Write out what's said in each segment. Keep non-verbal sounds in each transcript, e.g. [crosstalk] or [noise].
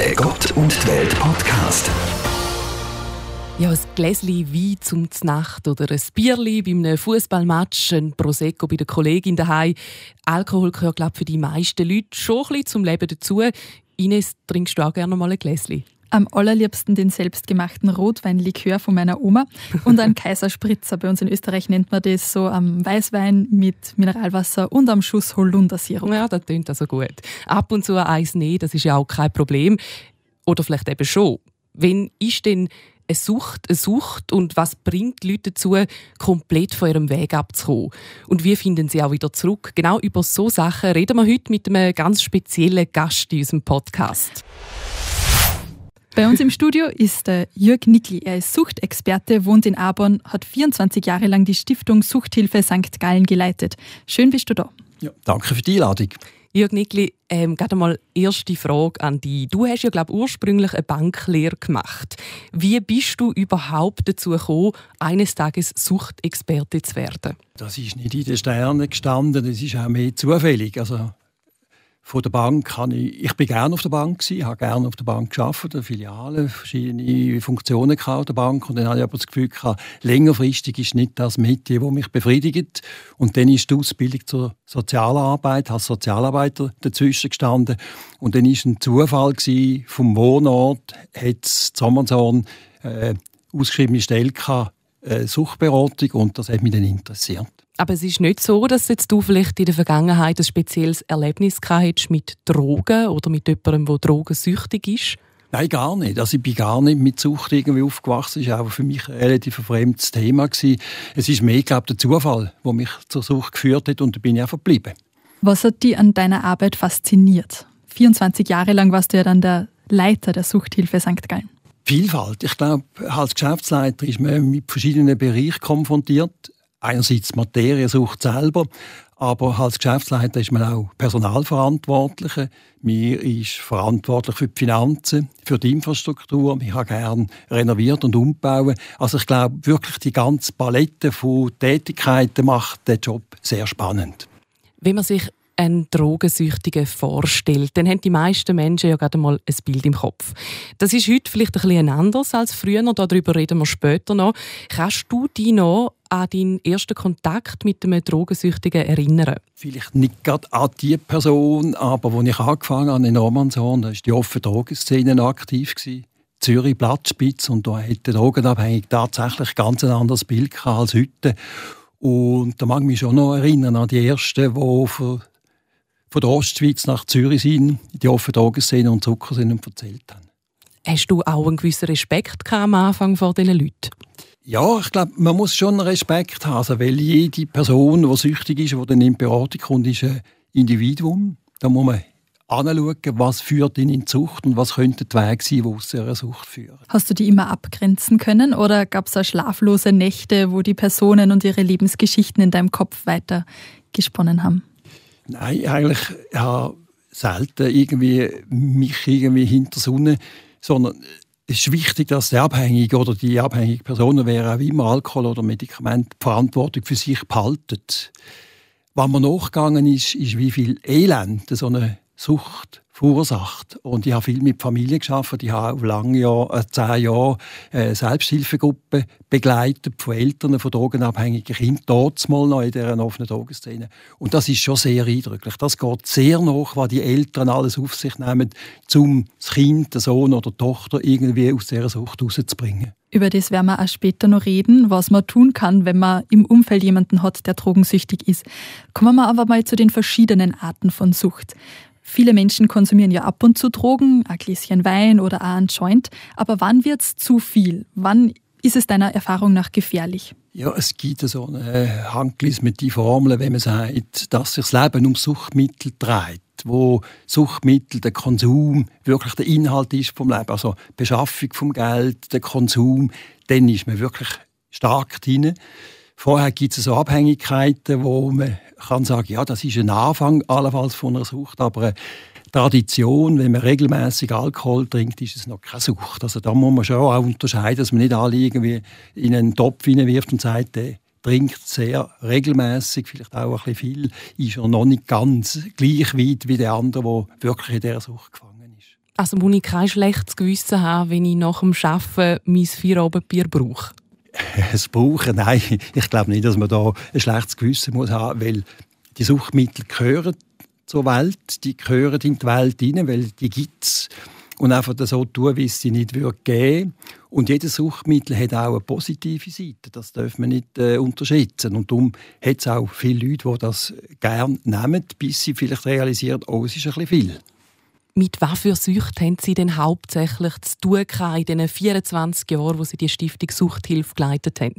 Der Gott und die Welt Podcast. Ja, ein Gläschen Wein zum Nacht oder ein Bierli bei einem Fußballmatch, ein Prosecco bei der Kollegin daheim. Alkohol gehört, glaube für die meisten Leute schon ein bisschen zum Leben dazu. Ines, trinkst du auch gerne mal ein Gläschen? Am allerliebsten den selbstgemachten Rotweinlikör von meiner Oma und einen [laughs] Kaiserspritzer. Bei uns in Österreich nennt man das so am Weißwein mit Mineralwasser und am Schuss Holundersirup. Ja, das klingt also gut. Ab und zu ein Eis nehmen, das ist ja auch kein Problem. Oder vielleicht eben schon. Wenn ist denn eine Sucht eine Sucht und was bringt die Leute dazu, komplett von ihrem Weg abzukommen? Und wie finden sie auch wieder zurück? Genau über so Sachen reden wir heute mit einem ganz speziellen Gast in unserem Podcast. Bei uns im Studio ist der Jörg Nickli. Er ist Suchtexperte, wohnt in Arbon, hat 24 Jahre lang die Stiftung Suchthilfe St. Gallen geleitet. Schön bist du da. Ja, danke für die Einladung. Jörg Nickli, ähm, gerade mal erste Frage an dich. Du hast ja, glaube ursprünglich eine Banklehre gemacht. Wie bist du überhaupt dazu gekommen, eines Tages Suchtexperte zu werden? Das ist nicht in den Sternen gestanden, das ist auch mehr zufällig. Also von der Bank habe ich, ich bin gerne auf der Bank gewesen, habe gerne auf der Bank geschafft, der Filiale, verschiedene Funktionen auf der Bank und dann habe ich aber das Gefühl gehabt, längerfristig ist nicht das Medium, das mich befriedigt und dann ist die Ausbildung zur Sozialarbeit, als Sozialarbeiter dazwischen gestanden und dann ist ein Zufall gewesen, vom Wohnort hat Amazon äh, ausgeschriebene Stelle gehabt, äh, Suchtberatung und das hat mich dann interessiert. Aber es ist nicht so, dass jetzt du vielleicht in der Vergangenheit ein spezielles Erlebnis gehabt mit Drogen oder mit jemandem, der drogensüchtig ist? Nein, gar nicht. Also ich bin gar nicht mit Sucht irgendwie aufgewachsen. Das war auch für mich ein relativ fremdes Thema. Gewesen. Es ist mehr, glaube der Zufall, der mich zur Sucht geführt hat und da bin ich auch verblieben. Was hat dich an deiner Arbeit fasziniert? 24 Jahre lang warst du ja dann der Leiter der Suchthilfe St. Gallen. Vielfalt. Ich glaube, als Geschäftsleiter ist man mit verschiedenen Bereichen konfrontiert einerseits die Materiensucht selber, aber als Geschäftsleiter ist man auch Personalverantwortlicher. Mir ist verantwortlich für die Finanzen, für die Infrastruktur. Ich habe gerne renoviert und umbauen. Also ich glaube wirklich die ganze Palette von Tätigkeiten macht den Job sehr spannend. Wenn man sich einen Drogensüchtigen vorstellt, dann haben die meisten Menschen ja gerade mal ein Bild im Kopf. Das ist heute vielleicht ein bisschen anders als früher, darüber reden wir später noch. Kannst du dich noch an deinen ersten Kontakt mit einem Drogensüchtigen erinnern? Vielleicht nicht gerade an die Person, aber als ich angefangen habe in Romanshorn, da war die offene Drogenszene aktiv. Zürich Blattspitz und da hat der Drogenabhängige tatsächlich ganz ein anderes Bild als heute. Und da mag ich mich schon noch erinnern an die ersten, die von, von der Ostschweiz nach Zürich sind, die offene Drogenszene und Zucker sind und erzählt haben. Hast du auch einen gewissen Respekt am Anfang vor diesen Leuten? Ja, ich glaube, man muss schon Respekt haben, also, weil jede Person, die süchtig ist, die dann in die Beratung kommt, ist ein Individuum. Da muss man anschauen, was führt ihn in die Sucht und was könnte der Weg sein, der aus einer Sucht führt. Hast du die immer abgrenzen können oder gab es auch schlaflose Nächte, wo die Personen und ihre Lebensgeschichten in deinem Kopf weiter gesponnen haben? Nein, eigentlich ja, selten irgendwie mich irgendwie hinter Sonne, sondern es ist wichtig, dass der Abhängige oder die abhängige Person, wer auch immer Alkohol oder Medikament, die Verantwortung für sich behaltet. Was mir nachgegangen ist, ist, wie viel Elend so eine Sucht verursacht. Und ich habe viel mit Familien geschafft. Ich habe lange Jahr, äh, zehn Jahre äh, Selbsthilfegruppe begleitet von Eltern von drogenabhängigen Kindern, dort mal noch in dieser offenen Drogenszene. Und das ist schon sehr eindrücklich. Das geht sehr nach, was die Eltern alles auf sich nehmen, um das Kind, den Sohn oder die Tochter irgendwie aus dieser Sucht rauszubringen. Über das werden wir auch später noch reden, was man tun kann, wenn man im Umfeld jemanden hat, der drogensüchtig ist. Kommen wir aber mal zu den verschiedenen Arten von Sucht. Viele Menschen konsumieren ja ab und zu Drogen, ein Gläschen Wein oder auch ein Joint. Aber wann wird es zu viel? Wann ist es deiner Erfahrung nach gefährlich? Ja, es gibt so eine Handlis mit die Formel, wenn man sagt, dass sich das Leben um Suchtmittel dreht, wo Suchtmittel der Konsum wirklich der Inhalt ist vom Leben, also Beschaffung vom Geld, der Konsum, dann ist man wirklich stark drin. Vorher gibt es so Abhängigkeiten, wo man kann sagen, ja, das ist ein Anfang allenfalls von einer Sucht, aber eine Tradition, wenn man regelmäßig Alkohol trinkt, ist es noch keine Sucht. Also da muss man schon auch unterscheiden, dass man nicht alle irgendwie in einen Topf hineinwirft und sagt, der trinkt sehr regelmäßig, vielleicht auch ein bisschen viel, ist er noch nicht ganz gleich weit wie der andere, der wirklich in dieser Sucht gefangen ist. Also muss ich kein schlechtes Gewissen haben, wenn ich nach dem Arbeiten mein Feierabendbier brauche? [laughs] Es brauchen, nein, ich glaube nicht, dass man da ein schlechtes Gewissen muss haben, weil die Suchtmittel gehören zur Welt, die gehören in die Welt hinein, weil die gibt es und einfach so tun, wie es sie nicht würde geben. Und jedes Suchtmittel hat auch eine positive Seite. Das darf man nicht äh, unterschätzen. Und darum hat es auch viele Leute, die das gerne nehmen, bis sie vielleicht realisieren, oh, es ist ein bisschen viel. Mit was für Süchten haben Sie denn hauptsächlich zu tun in den 24 Jahren, wo Sie die Stiftung Suchthilfe geleitet haben?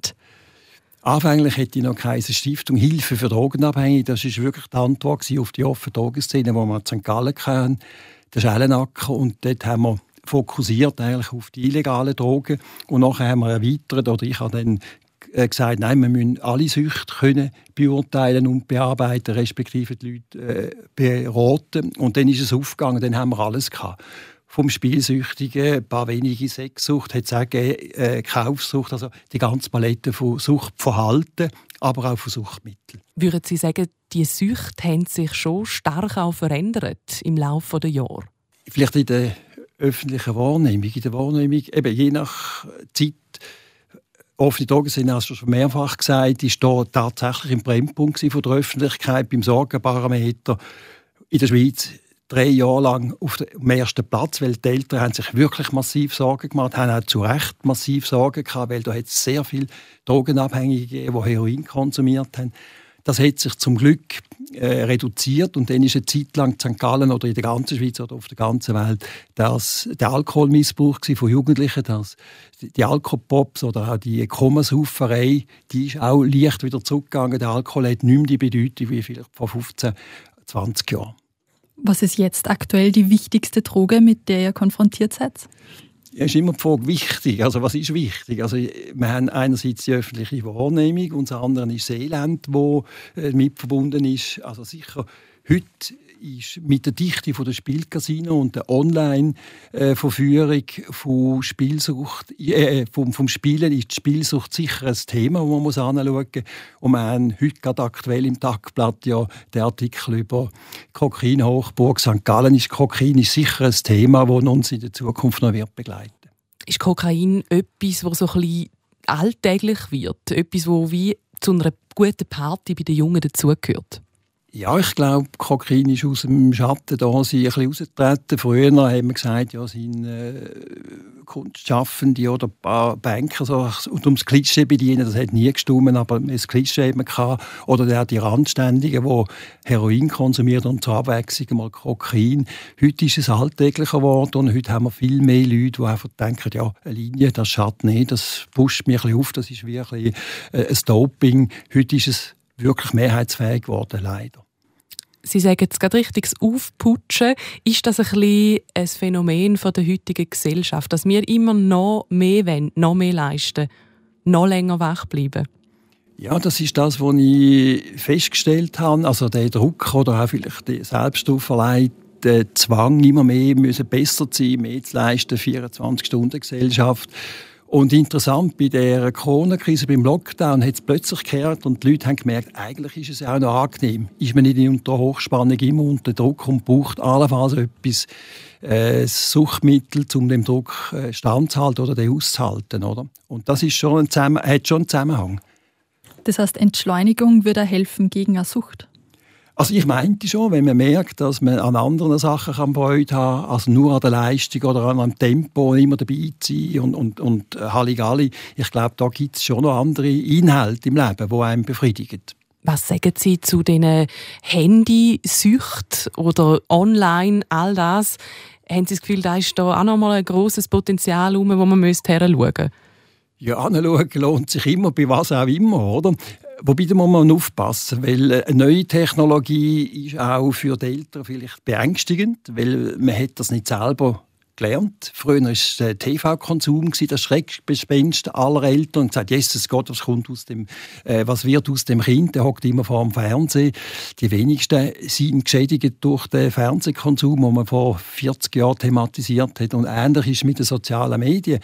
Anfänglich hätte ich noch keine Stiftung Hilfe für Drogenabhängige. Das war wirklich die Antwort auf die offene Drogenszene, die wir in St. Gallen hatten der Schellenacker. Und dort haben wir fokussiert eigentlich auf die illegalen Drogen. Und nachher haben wir erweitert, oder ich habe dann gesagt, nein, wir müssen alle Süchte können beurteilen und bearbeiten, respektive die Leute äh, beraten. Und dann ist es aufgegangen, dann haben wir alles gehabt. Vom Spielsüchtigen, ein paar wenige Sexsucht, hat es auch gegeben, äh, Kaufsucht, also die ganze Palette von Suchtverhalten, aber auch von Suchtmitteln. Würden Sie sagen, die Süchte haben sich schon stark auch verändert im Laufe der Jahre? Vielleicht in der öffentlichen Wahrnehmung. In der Wahrnehmung, eben je nach Zeit, offene Drogen sind, hast du schon mehrfach gesagt, ist da tatsächlich im Brennpunkt von der Öffentlichkeit beim Sorgenparameter in der Schweiz drei Jahre lang auf dem ersten Platz, weil die Eltern haben sich wirklich massiv Sorgen gemacht, haben auch zu Recht massiv Sorgen gehabt, weil da hat es sehr viele Drogenabhängige gegeben, die Heroin konsumiert haben. Das hat sich zum Glück äh, reduziert und dann ist eine Zeit lang in St. Gallen oder in der ganzen Schweiz oder auf der ganzen Welt das, der Alkoholmissbrauch von Jugendlichen, das, die Alkopops oder auch die Komasauferei, die ist auch leicht wieder zurückgegangen. Der Alkohol hat nicht mehr die Bedeutung wie vielleicht vor 15, 20 Jahren. Was ist jetzt aktuell die wichtigste Droge, mit der ihr konfrontiert seid? Ist immer die Frage, wichtig. Also, was ist wichtig? Also, wir haben einerseits die öffentliche Wahrnehmung und das andere ist das Elend, das äh, mit verbunden ist. Also, sicher, heute ist mit der Dichte der Spielcasino und der Online-Verführung von Spielsucht, äh, vom, vom Spielen ist die Spielsucht sicher ein Thema, das man muss anschauen muss. Und wir haben heute gerade aktuell im Tagblatt ja den Artikel über Kokain Hochburg St. Gallen. Ist Kokain ist sicher ein Thema, das uns in der Zukunft noch wird begleiten Ist Kokain etwas, das so ein alltäglich wird? Etwas, das wie zu einer guten Party bei den Jungen dazugehört? Ja, ich glaube, Kokain ist aus dem Schatten da sie ein bisschen rausgetreten. Früher haben wir gesagt, ja, sind äh, Kunstschaffende oder Banker so, und ums Klischee bedienen, das hat nie gestummen, aber das Klischee hat man gehabt. Oder der, die Randständigen, die Heroin konsumieren und zur Abwechslung mal Kokain. Heute ist es alltäglicher geworden und heute haben wir viel mehr Leute, die einfach denken, ja, eine Linie, das schadet nicht, das pusht mich ein bisschen auf, das ist wie ein, bisschen, äh, ein Doping. Heute ist es wirklich mehrheitsfähig geworden, leider. Sie sagen jetzt gerade richtig, das Aufputschen. Ist das ein, bisschen ein Phänomen von der heutigen Gesellschaft, dass wir immer noch mehr wollen, noch mehr leisten, noch länger wach bleiben? Ja, das ist das, was ich festgestellt habe. Also der Druck oder auch vielleicht der selbstauferlegte Zwang, immer mehr müssen besser sein, mehr zu leisten, 24-Stunden-Gesellschaft. Und interessant, bei der Corona-Krise, beim Lockdown, hat es plötzlich gehört und die Leute haben gemerkt, eigentlich ist es ja auch noch angenehm. Ist man nicht unter Hochspannung immer unter Druck und braucht allenfalls etwas äh, Suchtmittel, um dem Druck äh, standzuhalten oder den auszuhalten. Oder? Und das ist schon ein hat schon einen Zusammenhang. Das heißt, Entschleunigung würde helfen gegen eine Sucht? Also ich meinte schon, wenn man merkt, dass man an anderen Sachen kann Freude haben kann, als nur an der Leistung oder an einem Tempo immer dabei zu sein und, und, und Halligalli, ich glaube, da gibt es schon noch andere Inhalte im Leben, die einem befriedigen. Was sagen Sie zu diesen Handysüchten oder online, all das? Haben Sie das Gefühl, da ist da auch noch mal ein grosses Potenzial herum, wo man hinschauen müsste? Ja, anschauen lohnt sich immer, bei was auch immer, oder? Wobei da muss man aufpassen, weil äh, eine neue Technologie ist auch für die Eltern vielleicht beängstigend, weil man hat das nicht selber gelernt. Früher war der TV-Konsum, das Schreckgespenst aller Eltern und gesagt, Jesus Gott, was kommt aus dem, äh, was wird aus dem Kind? Der hockt immer vor dem Fernsehen. Die wenigsten sind geschädigt durch den Fernsehkonsum, den man vor 40 Jahren thematisiert hat. Und ähnlich ist es mit den sozialen Medien.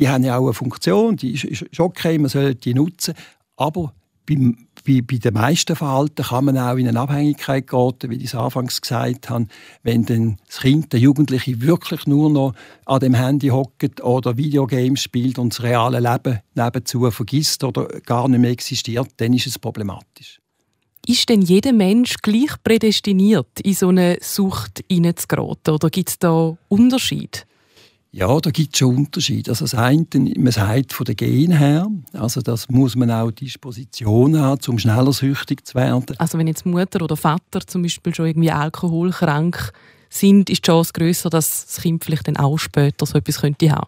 Die haben ja auch eine Funktion, die ist, ist okay, man sollte die nutzen, aber beim bei, bei den meisten Verhalten kann man auch in eine Abhängigkeit geraten, wie ich es anfangs gesagt habe, wenn dann das Kind, der Jugendliche wirklich nur noch an dem Handy hockt oder Videogames spielt und das reale Leben nebenzu vergisst oder gar nicht mehr existiert, dann ist es problematisch. Ist denn jeder Mensch gleich prädestiniert, in so eine Sucht hineinzugeraten? Oder gibt es da Unterschiede? Ja, da gibt es schon Unterschiede. Also das eine, man sagt von den Genen her, also das muss man auch Disposition haben, um schneller süchtig zu werden. Also wenn jetzt Mutter oder Vater zum Beispiel schon irgendwie alkoholkrank sind, ist die Chance grösser, dass das Kind vielleicht dann auch später so etwas könnte haben.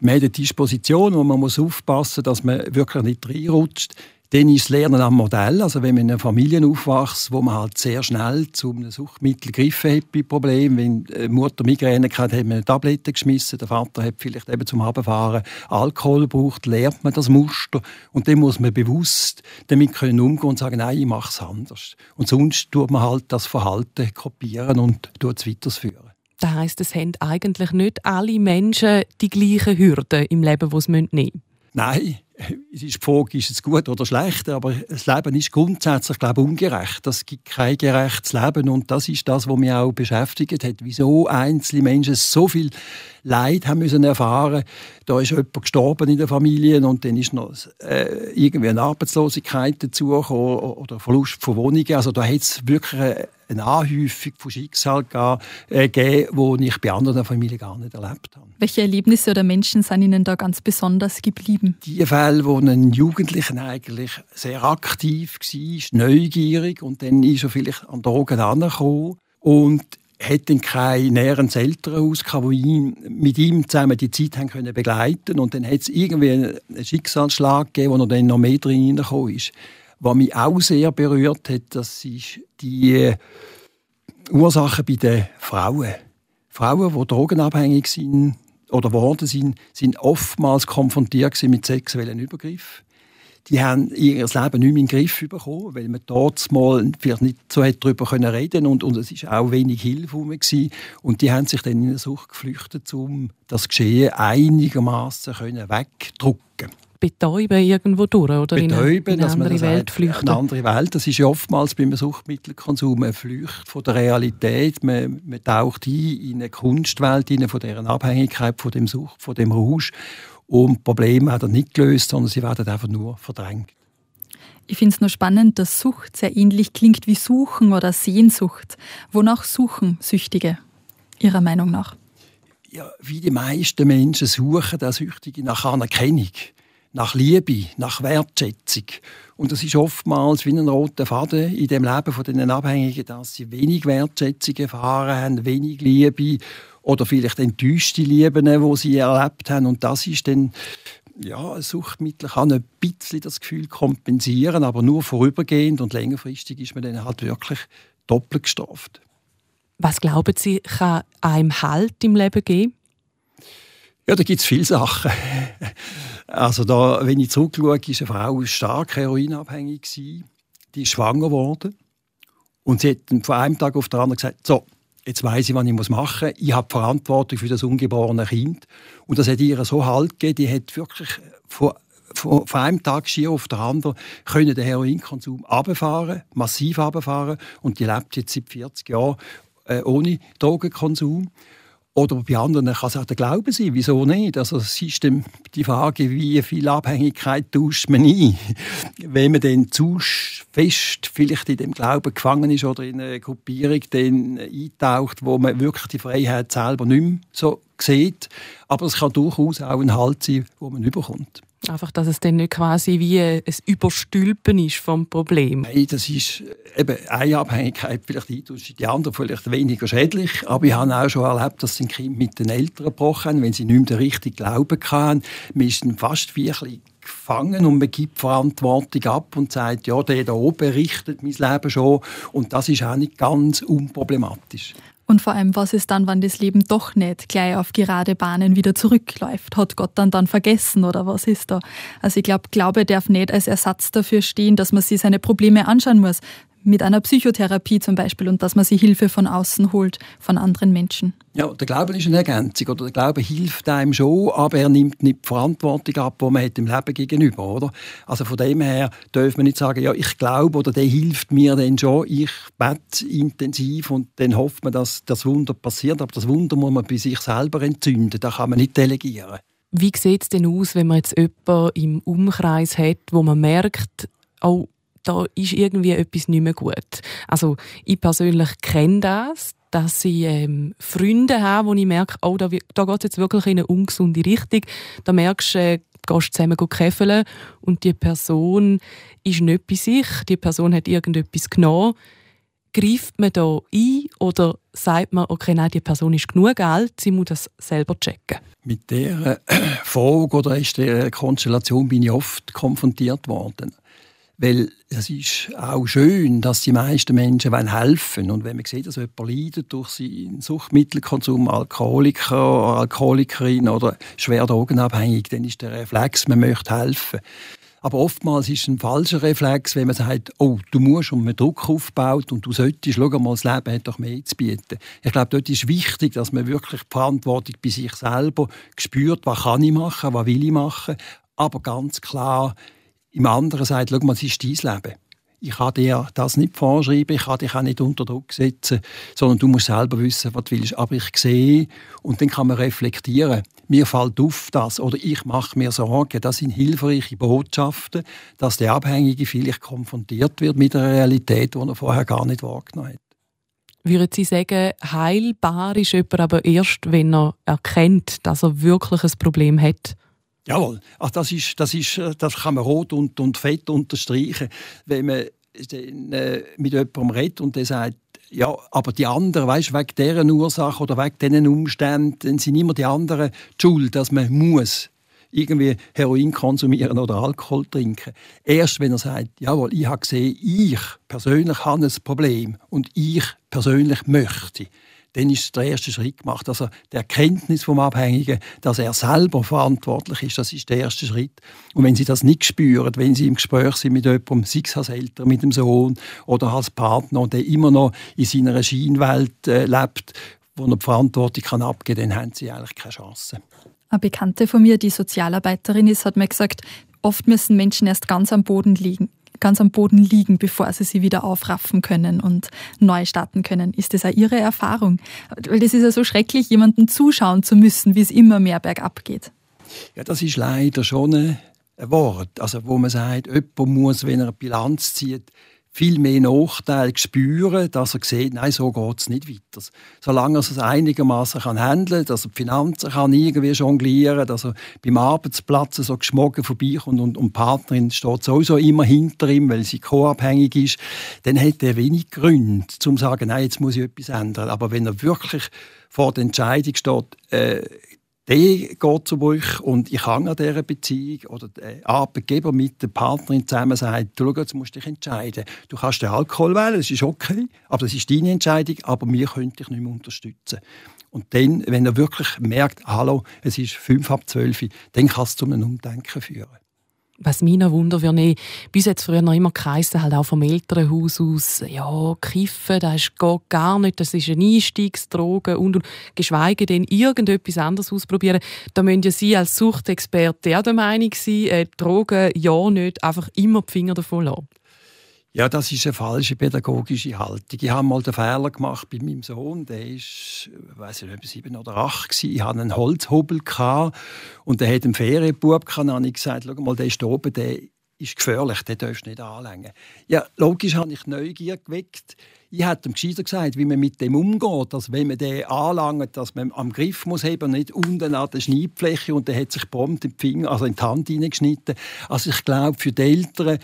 Man hat eine Disposition, wo man muss aufpassen muss, dass man wirklich nicht reinrutscht. Dann ist das Lernen am Modell. Also wenn man in einer Familie aufwächst, wo man halt sehr schnell zu einem Suchtmittel gegriffen hat bei Problemen. Wenn die Mutter Migräne hatte, hat man eine Tablette geschmissen. Der Vater hat vielleicht eben zum Abfahren Alkohol gebraucht. Lernt man das Muster. Und dann muss man bewusst damit können umgehen und sagen, nein, ich mache es anders. Und sonst tut man halt das Verhalten kopieren und tut es weiterführen. Das heisst, es haben eigentlich nicht alle Menschen die gleichen Hürden im Leben, die sie nehmen müssen. Nein, es ist die Frage, ist es gut oder schlecht, aber das Leben ist grundsätzlich, glaube ich, ungerecht. Es gibt kein gerechtes Leben und das ist das, was mich auch beschäftigt hat. Wieso einzelne Menschen so viel Leid haben müssen erfahren. Da ist jemand gestorben in der Familie und dann ist noch äh, irgendwie eine Arbeitslosigkeit dazugekommen oder Verlust von Wohnungen. Also da hat es wirklich eine, eine Anhäufung von Schicksal äh, gegeben, die ich bei anderen Familien gar nicht erlebt habe. Welche Erlebnisse oder Menschen sind Ihnen da ganz besonders geblieben? Die Fälle, wo ein Jugendlicher eigentlich sehr aktiv war, neugierig und dann ist er vielleicht an Drogen angekommen und hat dann kein näheres Elternhaus gehabt, die ihn, mit ihm zusammen die Zeit haben können begleiten und dann hat es irgendwie einen Schicksalsschlag gegeben, wo er dann noch mehr drin hineingekommen ist. Was mich auch sehr berührt hat, das ist die äh, Ursache bei den Frauen. Frauen, die drogenabhängig sind oder geworden sind, sind oftmals konfrontiert mit sexuellen Übergriffen die haben ihr Leben nicht mehr in den Griff bekommen, weil man dort mal vielleicht nicht so darüber reden und, und es war auch wenig Hilfe rum gewesen. Und die haben sich dann in eine Sucht geflüchtet, um das Geschehen einigermaßen wegdrücken betäuben irgendwo durch oder betäuben, in eine, in eine andere Welt flüchten. Eine andere Welt. Das ist ja oftmals beim Suchtmittelkonsum eine Flucht von der Realität. Man, man taucht ein in eine Kunstwelt, in von deren Abhängigkeit von dem Sucht, von dem Rausch und Probleme hat er nicht gelöst, sondern sie werden einfach nur verdrängt. Ich finde es nur spannend, dass Sucht sehr ähnlich klingt wie Suchen oder Sehnsucht. Wonach suchen Süchtige, Ihrer Meinung nach? Ja, wie die meisten Menschen suchen der Süchtige nach Anerkennung, nach Liebe, nach Wertschätzung. Und das ist oftmals wie ein roter Faden in dem Leben von den Abhängigen, dass sie wenig Wertschätzung erfahren haben, wenig Liebe oder vielleicht enttäuschte Lieben, die sie erlebt haben. Und das ist dann ja, ein Suchtmittel kann ein bisschen das Gefühl kompensieren, aber nur vorübergehend und längerfristig ist man dann halt wirklich doppelt gestraft. Was glauben Sie, kann einem Halt im Leben geben? Ja, da gibt es viele Sachen. [laughs] Also da, wenn ich zurückschaue, ist eine Frau stark heroinabhängig gewesen. Die ist schwanger geworden und sie hat von einem Tag auf den anderen gesagt, so, jetzt weiß ich, was ich machen muss. Ich habe Verantwortung für das ungeborene Kind. Und das hat ihr so Halt gegeben, die hat wirklich von, von, von einem Tag schier auf den anderen können den Heroinkonsum abfahren, massiv abfahren. Und die lebt jetzt seit 40 Jahren äh, ohne Drogenkonsum. Oder bei anderen kann es auch der Glaube sein, wieso nicht? Also es ist die Frage, wie viel Abhängigkeit tauscht man ein. Wenn man dann zu fest vielleicht in dem Glauben gefangen ist oder in eine Gruppierung dann eintaucht, wo man wirklich die Freiheit selber nicht mehr so sieht. Aber es kann durchaus auch ein Halt sein, wo man überkommt. Einfach, dass es dann nicht quasi wie ein Überstülpen ist vom Problem. Nein, das ist eben eine Abhängigkeit vielleicht eintauschen, die andere vielleicht weniger schädlich. Aber ich habe auch schon erlebt, dass die Kinder mit den Eltern gebrochen haben, wenn sie nicht mehr richtig glauben können. Man ist dann fast wie ein bisschen gefangen und man gibt Verantwortung ab und sagt, ja, der da oben richtet mein Leben schon. Und das ist auch nicht ganz unproblematisch. Und vor allem, was ist dann, wenn das Leben doch nicht gleich auf gerade Bahnen wieder zurückläuft? Hat Gott dann dann vergessen oder was ist da? Also ich glaube, Glaube darf nicht als Ersatz dafür stehen, dass man sich seine Probleme anschauen muss. Mit einer Psychotherapie zum Beispiel und dass man sich Hilfe von außen holt, von anderen Menschen. Ja, der Glaube ist eine Ergänzung oder der Glaube hilft einem schon, aber er nimmt nicht die Verantwortung ab, die man hat im Leben gegenüber, oder? Also von dem her dürfen wir nicht sagen, ja, ich glaube oder der hilft mir dann schon, ich bete intensiv und dann hofft man, dass das Wunder passiert, aber das Wunder muss man bei sich selber entzünden, da kann man nicht delegieren. Wie sieht es denn aus, wenn man jetzt jemanden im Umkreis hat, wo man merkt, oh, da ist irgendwie etwas nicht mehr gut. Also ich persönlich kenne das, dass ich ähm, Freunde habe, wo ich merke, oh, da, da geht es jetzt wirklich in eine ungesunde Richtung. Da merkst du, äh, gehst zusammen käfeln und die Person ist nicht bei sich, die Person hat irgendetwas genommen. Greift man da ein oder sagt man, okay, nein, die Person ist genug alt, sie muss das selber checken? Mit der äh, Frage oder ist der Konstellation bin ich oft konfrontiert worden. Weil es ist auch schön, dass die meisten Menschen helfen wollen. Und wenn man sieht, dass jemand leidet durch seinen Suchtmittelkonsum, Alkoholiker, Alkoholikerin oder schwer drogenabhängig, dann ist der Reflex, man möchte helfen. Aber oftmals ist es ein falscher Reflex, wenn man sagt, oh, du musst und man Druck aufbaut und du solltest, schau mal, das Leben hat doch mehr zu bieten. Ich glaube, dort ist wichtig, dass man wirklich die Verantwortung bei sich selber spürt, was kann ich machen, was will ich machen, aber ganz klar im anderen sagt, schau mal, es ist dein Leben. Ich kann dir das nicht vorschreiben, ich kann dich auch nicht unter Druck setzen, sondern du musst selber wissen, was du willst. Aber ich sehe und dann kann man reflektieren. Mir fällt auf das oder ich mache mir Sorgen. Das sind hilfreiche Botschaften, dass der Abhängige vielleicht konfrontiert wird mit einer Realität, die er vorher gar nicht wahrgenommen hat. Würden Sie sagen, heilbar ist jemand aber erst, wenn er erkennt, dass er wirklich ein Problem hat? Jawohl, also das, ist, das, ist, das kann man rot und, und fett unterstreichen, wenn man den, äh, mit jemandem redet und der sagt, ja, aber die anderen, weißt, wegen deren Ursache oder wegen diesen Umständen, sind immer die anderen die schuld, dass man muss irgendwie Heroin konsumieren oder Alkohol trinken. Erst wenn er sagt, jawohl, ich habe gesehen, ich persönlich habe ein Problem und ich persönlich möchte dann ist der erste Schritt gemacht. Also die Erkenntnis vom Abhängigen, dass er selber verantwortlich ist, das ist der erste Schritt. Und wenn Sie das nicht spüren, wenn Sie im Gespräch sind mit jemandem, sei es als Eltern, mit dem Sohn oder als Partner, der immer noch in seiner Schienenwelt äh, lebt, wo er die Verantwortung kann abgeben kann, dann haben Sie eigentlich keine Chance. Eine Bekannte von mir, die Sozialarbeiterin ist, hat mir gesagt, oft müssen Menschen erst ganz am Boden liegen, ganz am Boden liegen, bevor sie sie wieder aufraffen können und neu starten können. Ist das auch Ihre Erfahrung? Weil das ist ja so schrecklich, jemandem zuschauen zu müssen, wie es immer mehr bergab geht. Ja, das ist leider schon ein Wort, also wo man sagt, jemand muss, wenn er eine Bilanz zieht, viel mehr Nachteile spüren, dass er sieht, nein, so geht es nicht weiter. Solange er es einigermaßen kann handeln, dass er die Finanzen kann irgendwie jonglieren, dass er beim Arbeitsplatz so geschmogen vorbeikommt und, und die Partnerin steht sowieso immer hinter ihm, weil sie co-abhängig ist, dann hat er wenig Gründe, um zu sagen, nein, jetzt muss ich etwas ändern. Aber wenn er wirklich vor der Entscheidung steht, äh, der geht zu euch und ich hänge an dieser Beziehung oder der Arbeitgeber mit der Partnerin zusammen sagt, du, jetzt musst dich entscheiden. Du kannst den Alkohol wählen, das ist okay, aber das ist deine Entscheidung, aber wir können dich nicht mehr unterstützen. Und dann, wenn er wirklich merkt, hallo, es ist fünf ab zwölf, dann kann es zu einem Umdenken führen was noch wundert, wie ich, bis jetzt früher noch immer geheissen, halt auch vom Elternhaus aus, ja, kiffen, das geht gar nicht, das ist eine Einstiegsdroge und, und geschweige denn irgendetwas anderes ausprobieren. Da müssen ja Sie als Suchtexperte auch der Meinung sein, äh, Drogen ja nicht, einfach immer die Finger davon lassen. Ja, das ist eine falsche pädagogische Haltung. Ich habe mal den Fehler gemacht bei meinem Sohn, der ist, weiß nicht, sieben oder acht gewesen. Ich hatte einen Holzhobel und der hat einen Ferienbub gehabt. Habe ich gesagt, schau mal, der ist oben, der ist gefährlich, den darfst du nicht anlängen. Ja, logisch habe ich Neugier geweckt. Ich hätte ihm gescheiter gesagt, wie man mit dem umgeht, dass wenn man den anlangt, dass man am Griff muss haben, nicht unten an der Schneidfläche und der hat sich prompt in die Finger, also in die Hand hineingeschnitten. Also ich glaube, für die Eltern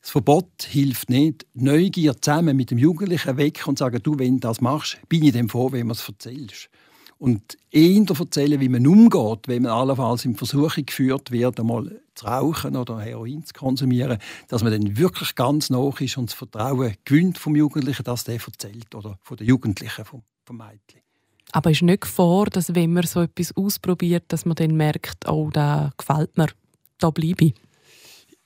das Verbot hilft nicht. Neugier zusammen mit dem Jugendlichen weg und sagen, du, wenn du das machst, bin ich dem vor, wenn man es erzählst. Und eher erzählen, wie man umgeht, wenn man allenfalls in Versuchung geführt wird, einmal zu rauchen oder Heroin zu konsumieren, dass man dann wirklich ganz nach ist und das Vertrauen gewinnt vom Jugendlichen, dass der erzählt oder von der Jugendlichen, vom, vom Mädchen. Aber ist nicht vor, dass wenn man so etwas ausprobiert, dass man dann merkt, oh, da gefällt mir, da bleibe ich?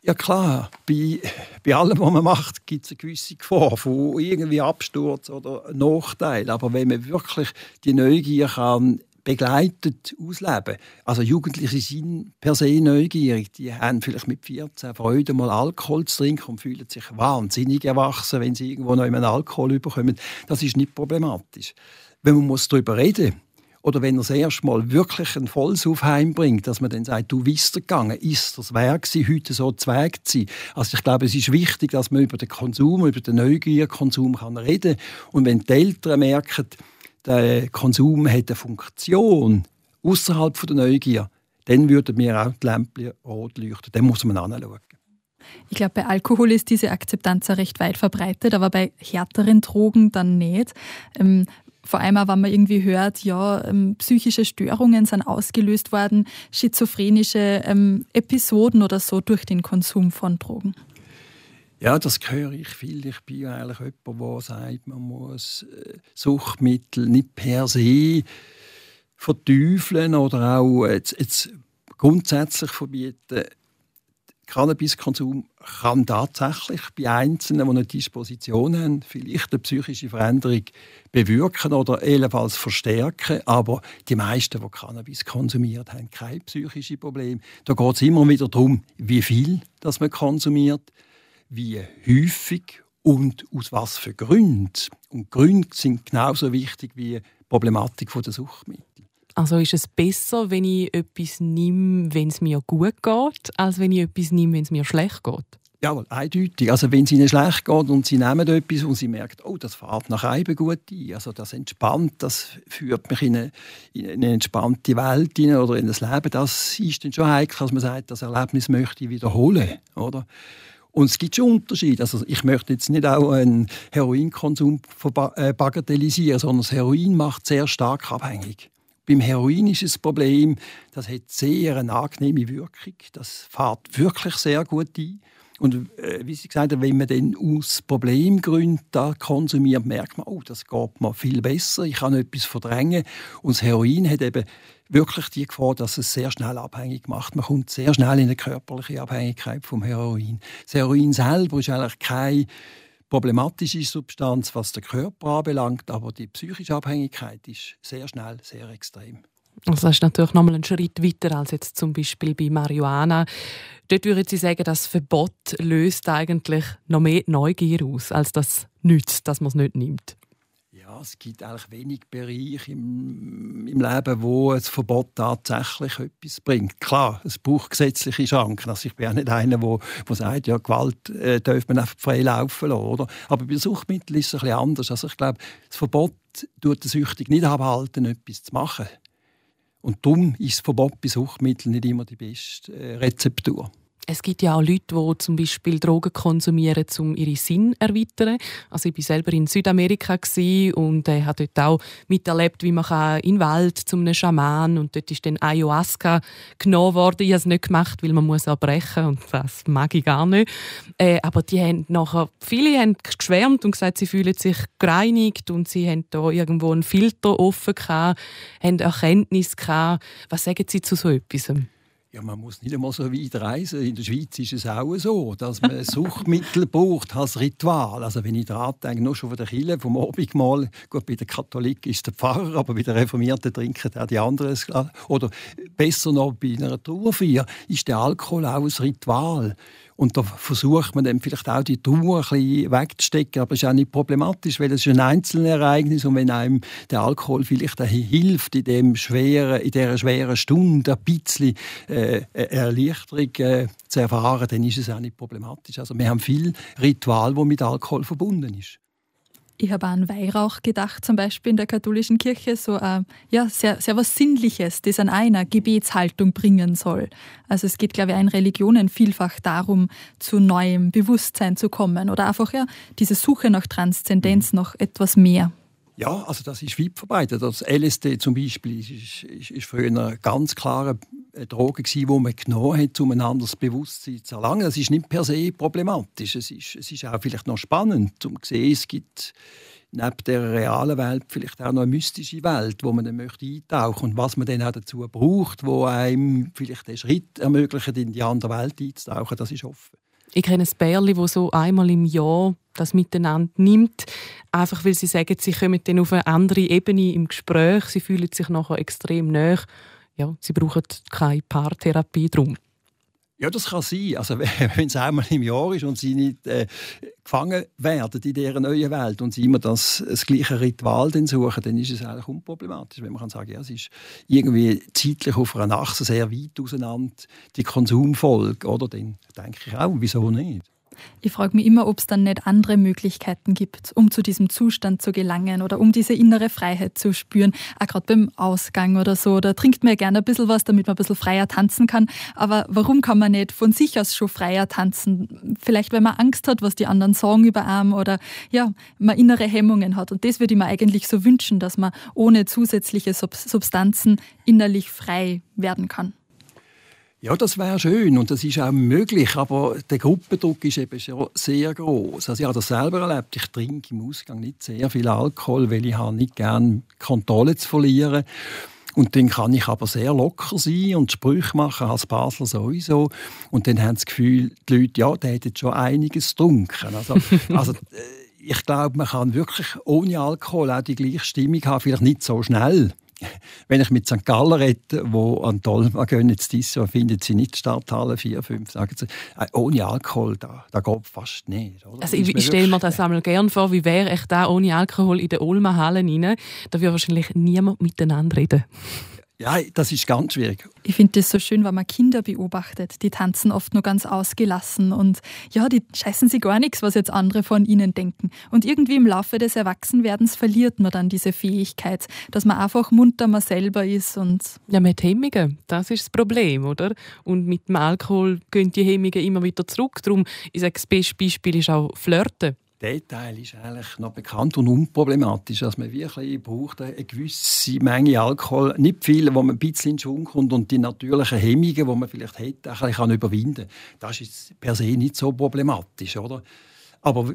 Ja klar, bei, bei allem, was man macht, gibt es eine gewisse Gefahr von irgendwie Absturz oder Nachteil. Aber wenn man wirklich die Neugier kann begleitet ausleben. Also Jugendliche sind per se neugierig. Die haben vielleicht mit 14 Freude, mal Alkohol zu trinken und fühlen sich wahnsinnig erwachsen, wenn sie irgendwo noch einen Alkohol bekommen. Das ist nicht problematisch. Wenn man muss darüber reden muss, oder wenn er das erste Mal wirklich ein volles Aufheim bringt, dass man dann sagt, du bist gegangen, ist das Werk heute so Zweig sein. Also ich glaube, es ist wichtig, dass man über den Konsum, über den Neugierkonsum kann reden Und wenn die Eltern merken, der Konsum hat eine Funktion außerhalb der Neugier, dann würden mir auch die Lämpchen rot leuchten. Dann muss man anschauen. Ich glaube, bei Alkohol ist diese Akzeptanz ja recht weit verbreitet, aber bei härteren Drogen dann nicht. Ähm, vor allem auch, wenn man irgendwie hört, ja, ähm, psychische Störungen sind ausgelöst worden, schizophrenische ähm, Episoden oder so durch den Konsum von Drogen. Ja, das höre ich viel. Ich bin eigentlich jemand, der sagt, man muss äh, Suchtmittel nicht per se verteufeln oder auch jetzt, jetzt grundsätzlich verbieten. Cannabiskonsum kann tatsächlich bei Einzelnen, die eine Disposition haben, vielleicht eine psychische Veränderung bewirken oder ebenfalls verstärken. Aber die meisten, die Cannabis konsumieren, haben keine psychischen Probleme. Da geht es immer wieder darum, wie viel das man konsumiert, wie häufig und aus was für Gründen. Und Gründe sind genauso wichtig wie die Problematik der Suchtmittel. Also ist es besser, wenn ich etwas nehme, wenn es mir gut geht, als wenn ich etwas nehme, wenn es mir schlecht geht? Ja, eindeutig. Also wenn es ihnen schlecht geht und sie nehmen etwas und sie merken, oh, das fährt nach einem gut ein, also das entspannt, das führt mich in eine, in eine entspannte Welt hinein oder in das Leben, das ist dann schon heikel, dass man sagt, das Erlebnis möchte ich wiederholen, oder? Und es gibt schon Unterschiede. Also ich möchte jetzt nicht auch einen Heroinkonsum äh, bagatellisieren, sondern das Heroin macht sehr stark abhängig. Beim Heroin ist das Problem, das hat sehr eine angenehme Wirkung. Das fährt wirklich sehr gut ein. Und äh, wie Sie gesagt haben, wenn man dann aus Problemgründen konsumiert, merkt man, oh, das geht mir viel besser, ich kann etwas verdrängen. Und das Heroin hat eben wirklich die Gefahr, dass es sehr schnell abhängig macht. Man kommt sehr schnell in eine körperliche Abhängigkeit vom Heroin. Das Heroin selber ist eigentlich keine problematische Substanz, was den Körper anbelangt, aber die psychische Abhängigkeit ist sehr schnell, sehr extrem. Also das ist natürlich nochmal ein Schritt weiter als jetzt zum Beispiel bei Marihuana. Dort würden Sie sagen, das Verbot löst eigentlich noch mehr Neugier aus, als das nützt, dass man es nicht nimmt es gibt eigentlich wenig Bereiche im, im Leben, wo ein Verbot tatsächlich etwas bringt. Klar, es braucht gesetzliche Schranken. Also ich bin auch nicht einer, der, der sagt, ja, Gewalt äh, darf man einfach frei laufen lassen. Oder? Aber bei Suchtmitteln ist es ein bisschen anders. Also ich glaube, das Verbot tut den Süchtigen nicht abhalten, etwas zu machen. Und darum ist das Verbot bei Suchtmitteln nicht immer die beste äh, Rezeptur. Es gibt ja auch Leute, die zum Beispiel Drogen konsumieren, um ihre Sinn zu erweitern. Also ich war selber in Südamerika und äh, habe dort auch miterlebt, wie man in den Wald zu einem Schaman und dort ist dann Ayahuasca genommen worden. Ich habe es nicht gemacht, weil man muss abbrechen und das mag ich gar nicht. Äh, aber die haben nachher, viele haben geschwärmt und gesagt, sie fühlen sich gereinigt und sie haben da irgendwo einen Filter offen gehabt, haben Erkenntnis gehabt. Was sagen Sie zu so etwas? Ja, man muss nicht einmal so weit reisen. In der Schweiz ist es auch so, dass man [laughs] Suchtmittel braucht als Ritual. Also wenn ich daran denke, nur schon von der Kirche, vom Abendmahl, gut, bei den Katholiken ist der Pfarrer, aber bei den Reformierten trinken auch die anderen. Oder besser noch, bei einer Trauerfeier ist der Alkohol auch ein Ritual. Und da versucht man dann vielleicht auch die Trauer ein bisschen wegzustecken, aber es ist auch nicht problematisch, weil es ist ein Einzelereignis und wenn einem der Alkohol vielleicht hilft, in, dem schweren, in dieser schweren Stunde ein bisschen äh, Erleichterung äh, zu erfahren, dann ist es auch nicht problematisch. Also wir haben viel Ritual, wo mit Alkohol verbunden ist. Ich habe an Weihrauch gedacht, zum Beispiel in der katholischen Kirche, so äh, ja, sehr, sehr was Sinnliches, das an einer Gebetshaltung bringen soll. Also es geht, glaube ich, in Religionen vielfach darum, zu neuem Bewusstsein zu kommen oder einfach ja, diese Suche nach Transzendenz, mhm. nach etwas mehr. Ja, also das ist weit verbreitet. Das LSD zum Beispiel ist, ist, ist früher ganz klarer eine Droge die man genommen hat, um ein anderes Bewusstsein zu erlangen. Das ist nicht per se problematisch. Es ist, es ist auch vielleicht noch spannend, um zu sehen, es gibt neben der realen Welt vielleicht auch noch eine mystische Welt, wo man dann möchte eintauchen und was man dann auch dazu braucht, wo einem vielleicht den Schritt ermöglicht, in die andere Welt einzutauchen, das ist offen. Ich kenne ein Bärli, das so einmal im Jahr das miteinander nimmt, einfach weil sie sagen, sie kommen dann auf eine andere Ebene im Gespräch, sie fühlen sich nachher extrem näher. Ja, sie brauchen keine Paartherapie drum. Ja, das kann sein. Also, [laughs] wenn es einmal im Jahr ist und sie nicht äh, gefangen werden in dieser neuen Welt und sie immer das, das gleiche Ritual dann suchen, dann ist es eigentlich unproblematisch. Wenn man kann sagen, ja, es ist irgendwie zeitlich auf einer Achse sehr weit auseinander, die Konsumfolge, oder? Dann denke ich auch, wieso nicht? Ich frage mich immer, ob es dann nicht andere Möglichkeiten gibt, um zu diesem Zustand zu gelangen oder um diese innere Freiheit zu spüren. Auch gerade beim Ausgang oder so. Da trinkt man ja gerne ein bisschen was, damit man ein bisschen freier tanzen kann. Aber warum kann man nicht von sich aus schon freier tanzen? Vielleicht, weil man Angst hat, was die anderen sagen über einen oder ja, man innere Hemmungen hat. Und das würde ich mir eigentlich so wünschen, dass man ohne zusätzliche Substanzen innerlich frei werden kann. Ja, das wäre schön und das ist auch möglich, aber der Gruppendruck ist eben schon sehr groß. Also ich habe das selber erlebt. Ich trinke im Ausgang nicht sehr viel Alkohol, weil ich habe nicht gerne Kontrolle zu verlieren. Und dann kann ich aber sehr locker sein und Sprüche machen, als Basler sowieso. Und dann haben das Gefühl, die Leute, ja, die hätten schon einiges getrunken. Also, [laughs] also äh, ich glaube, man kann wirklich ohne Alkohol auch die gleiche Stimmung haben, vielleicht nicht so schnell [laughs] wenn ich mit St. Gallen rede, wo an Dolma gehen, jetzt Tissot, finden sie nicht Starthalle 4, 5, sagen sie, äh, ohne Alkohol, da, da geht fast nicht. Oder? Also ich, ich stelle mir das einmal gerne vor, wie wäre ich da ohne Alkohol in der Olma Halle rein, da würde wahrscheinlich niemand miteinander reden. Ja, das ist ganz schwierig. Ich finde das so schön, wenn man Kinder beobachtet. Die tanzen oft nur ganz ausgelassen und ja, die scheißen sich gar nichts, was jetzt andere von ihnen denken. Und irgendwie im Laufe des Erwachsenwerdens verliert man dann diese Fähigkeit, dass man einfach munter man selber ist und ja, mit Hemmungen, das ist das Problem, oder? Und mit dem Alkohol gehen die Hemmungen immer wieder zurück. Darum, ich sage, das beste Beispiel ist auch Flirten der Teil ist eigentlich noch bekannt und unproblematisch, dass man wirklich braucht eine gewisse Menge Alkohol, nicht viel, wo man ein bisschen in Schwung kommt und die natürlichen Hemmungen, die man vielleicht hätte, ein bisschen überwinden kann. Das ist per se nicht so problematisch, oder? Aber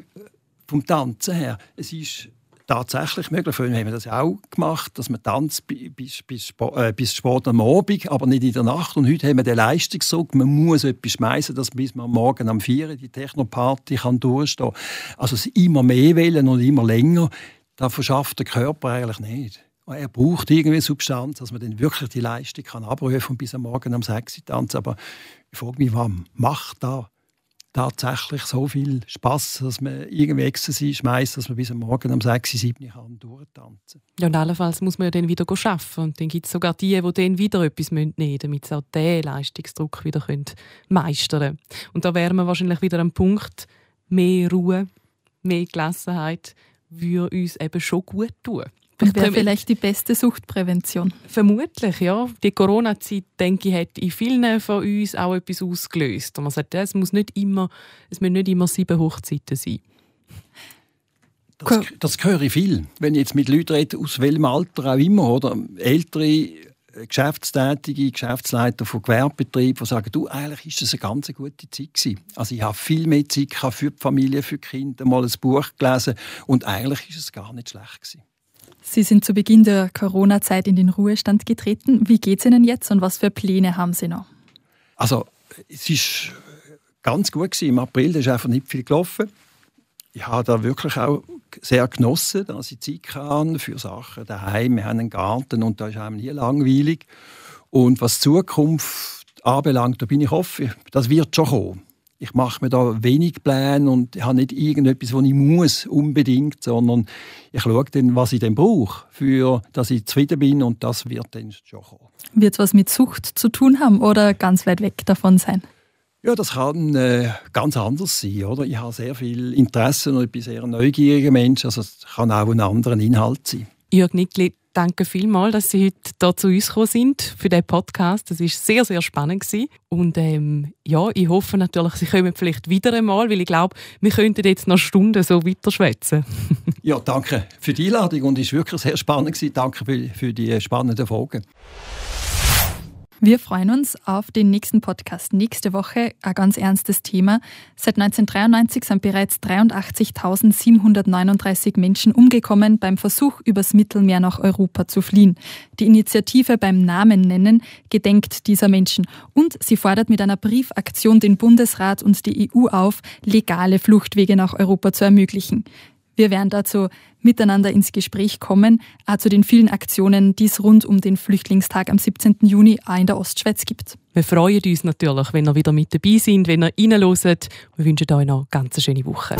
vom Tanzen her, es ist tatsächlich möglich. Früher haben wir das auch gemacht, dass man tanzt bis, bis, äh, bis am Abend, aber nicht in der Nacht. Und heute haben wir den Leistungsdruck, man muss etwas schmeißen, dass bis man morgen am 4 die Technoparty kann durchstehen kann. Also es immer mehr wählen und immer länger, das verschafft der Körper eigentlich nicht. Er braucht irgendwie Substanz, dass man dann wirklich die Leistung kann abrufen und bis am Morgen am 6 tanzen. Aber ich frage mich, was macht da tatsächlich so viel Spaß, dass man irgendwie Ecstasy schmeißt, dass man bis am Morgen um 6, 7 kann durchtanzen Ja, und allenfalls muss man ja dann wieder arbeiten. Und dann gibt es sogar die, die dann wieder etwas nehmen müssen, damit sie auch diesen Leistungsdruck wieder meistern können. Und da wären wir wahrscheinlich wieder am Punkt, mehr Ruhe, mehr Gelassenheit würde uns eben schon gut tun. Das wäre vielleicht die beste Suchtprävention. Vermutlich, ja. Die Corona-Zeit, denke ich, hat in vielen von uns auch etwas ausgelöst. Und man sagt, es muss nicht immer, es müssen nicht immer sieben Hochzeiten sein. Das, das höre ich viel. Wenn ich jetzt mit Leuten rede, aus welchem Alter auch immer, oder? Ältere äh, Geschäftstätige, Geschäftsleiter von Gewerbebetrieben, die sagen, du, eigentlich ist das eine ganz gute Zeit gewesen. Also ich habe viel mehr Zeit für die Familie, für die Kinder, mal ein Buch gelesen und eigentlich ist es gar nicht schlecht gewesen. Sie sind zu Beginn der Corona-Zeit in den Ruhestand getreten. Wie geht es Ihnen jetzt und was für Pläne haben Sie noch? Also, es ist ganz gut gewesen. Im April ist einfach nicht viel gelaufen. Ich habe da wirklich auch sehr genossen, dass ich Zeit hatte für Sachen daheim. Wir haben einen Garten und da ist einem nie langweilig. Und was die Zukunft anbelangt, da bin ich offen. Das wird schon kommen ich mache mir da wenig Pläne und habe nicht irgendetwas, was ich muss unbedingt, sondern ich schaue dann, was ich dann brauche, für dass ich zufrieden bin und das wird dann schon kommen. Wird es was mit Sucht zu tun haben oder ganz weit weg davon sein? Ja, das kann äh, ganz anders sein. Oder? Ich habe sehr viel Interesse und ich bin sehr neugieriger Mensch. Also es kann auch ein anderer Inhalt sein. Jörg Nickli, danke vielmals, dass Sie heute hier zu uns gekommen sind für diesen Podcast. Das war sehr, sehr spannend. Gewesen. Und ähm, ja, ich hoffe natürlich, Sie kommen vielleicht wieder einmal, weil ich glaube, wir könnten jetzt noch Stunden so weiter schwätzen. [laughs] ja, danke für die Einladung und es war wirklich sehr spannend. Gewesen. Danke für, die spannenden Fragen. Wir freuen uns auf den nächsten Podcast nächste Woche. Ein ganz ernstes Thema. Seit 1993 sind bereits 83.739 Menschen umgekommen beim Versuch, übers Mittelmeer nach Europa zu fliehen. Die Initiative beim Namen nennen gedenkt dieser Menschen und sie fordert mit einer Briefaktion den Bundesrat und die EU auf, legale Fluchtwege nach Europa zu ermöglichen. Wir werden dazu miteinander ins Gespräch kommen, auch zu den vielen Aktionen, die es rund um den Flüchtlingstag am 17. Juni auch in der Ostschweiz gibt. Wir freuen uns natürlich, wenn ihr wieder mit dabei seid, wenn ihr reinhört. Wir wünschen euch noch eine ganz schöne Woche.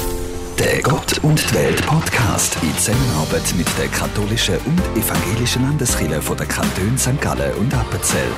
Der Gott und die Welt Podcast in Zusammenarbeit mit der katholischen und evangelischen Landeskirche von der Kantone St. Gallen und Appenzell.